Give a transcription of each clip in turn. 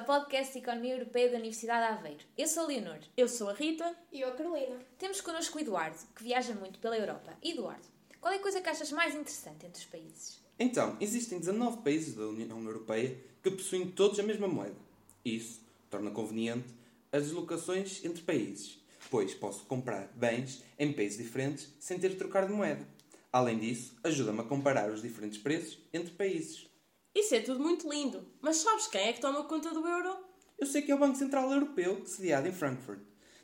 podcast de Economia Europeia da Universidade de Aveiro. Eu sou a Leonor. Eu sou a Rita. E eu a Carolina. Temos connosco o Eduardo, que viaja muito pela Europa. Eduardo, qual é a coisa que achas mais interessante entre os países? Então, existem 19 países da União Europeia que possuem todos a mesma moeda. Isso torna conveniente as deslocações entre países, pois posso comprar bens em países diferentes sem ter de trocar de moeda. Além disso, ajuda-me a comparar os diferentes preços entre países. Isso é tudo muito lindo, mas sabes quem é que toma conta do euro? Eu sei que é o Banco Central Europeu, sediado em Frankfurt.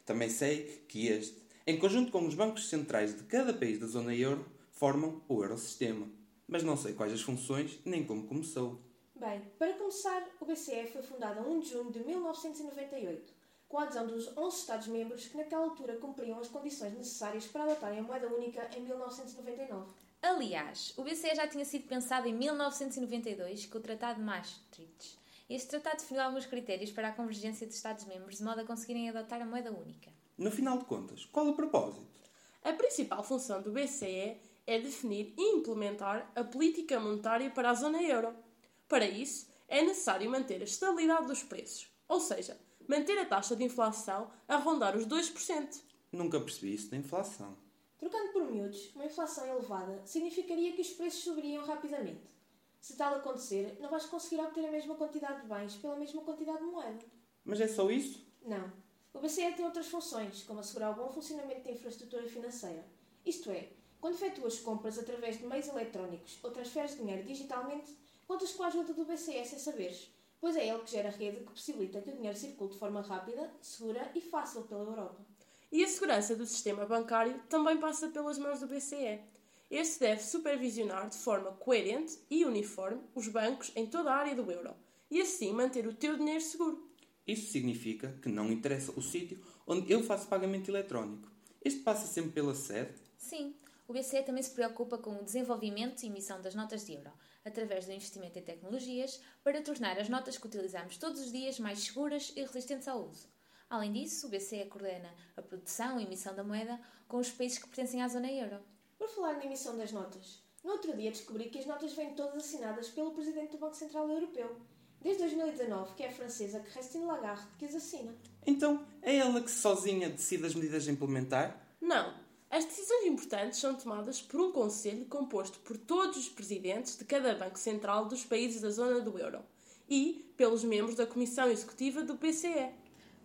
Também sei que este, em conjunto com os bancos centrais de cada país da zona euro, formam o Eurosistema. Mas não sei quais as funções nem como começou. Bem, para começar, o BCE foi fundado a 1 de junho de 1998, com a adesão dos 11 Estados-membros que naquela altura cumpriam as condições necessárias para adotarem a moeda única em 1999. Aliás, o BCE já tinha sido pensado em 1992 com o Tratado de Maastricht. Este tratado definiu alguns critérios para a convergência de Estados-membros de modo a conseguirem adotar a moeda única. No final de contas, qual o propósito? A principal função do BCE é definir e implementar a política monetária para a zona euro. Para isso, é necessário manter a estabilidade dos preços, ou seja, manter a taxa de inflação a rondar os 2%. Nunca percebi isso da inflação. Trocando por miúdos, uma inflação elevada significaria que os preços subiriam rapidamente. Se tal acontecer, não vais conseguir obter a mesma quantidade de bens pela mesma quantidade de moeda. Mas é só isso? Não. O BCE tem outras funções, como assegurar o bom funcionamento da infraestrutura financeira. Isto é, quando efetuas compras através de meios eletrónicos ou transferes dinheiro digitalmente, contas com a ajuda do BCE sem saberes, pois é ele que gera a rede que possibilita que o dinheiro circule de forma rápida, segura e fácil pela Europa. E a segurança do sistema bancário também passa pelas mãos do BCE. Este deve supervisionar de forma coerente e uniforme os bancos em toda a área do euro e assim manter o teu dinheiro seguro. Isso significa que não interessa o sítio onde eu faço pagamento eletrónico. Este passa sempre pela sede? Sim, o BCE também se preocupa com o desenvolvimento e emissão das notas de euro, através do investimento em tecnologias, para tornar as notas que utilizamos todos os dias mais seguras e resistentes ao uso. Além disso, o BCE coordena a produção e emissão da moeda com os países que pertencem à zona euro. Por falar na emissão das notas, no outro dia descobri que as notas vêm todas assinadas pelo Presidente do Banco Central Europeu. Desde 2019, que é a francesa Christine Lagarde que as assina. Então, é ela que sozinha decide as medidas a implementar? Não. As decisões importantes são tomadas por um conselho composto por todos os presidentes de cada Banco Central dos países da zona do euro e pelos membros da Comissão Executiva do BCE.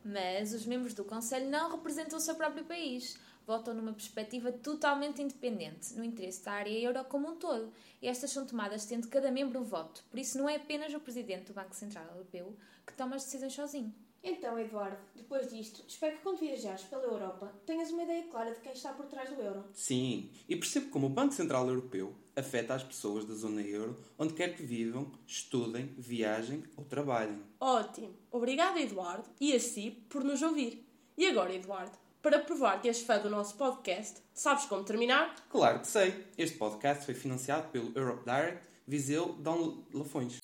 Mas os membros do Conselho não representam o seu próprio país. Votam numa perspectiva totalmente independente, no interesse da área euro como um todo. E estas são tomadas tendo cada membro um voto. Por isso, não é apenas o Presidente do Banco Central Europeu que toma as decisões sozinho. Então, Eduardo, depois disto, espero que quando viajares pela Europa tenhas uma ideia clara de quem está por trás do euro. Sim, e percebo como o Banco Central Europeu afeta as pessoas da zona euro onde quer que vivam, estudem, viajem ou trabalhem. Ótimo! Obrigada, Eduardo, e a si por nos ouvir. E agora, Eduardo, para provar que és fã do nosso podcast, sabes como terminar? Claro que sei! Este podcast foi financiado pelo Europe Direct Viseu Dom Lafões.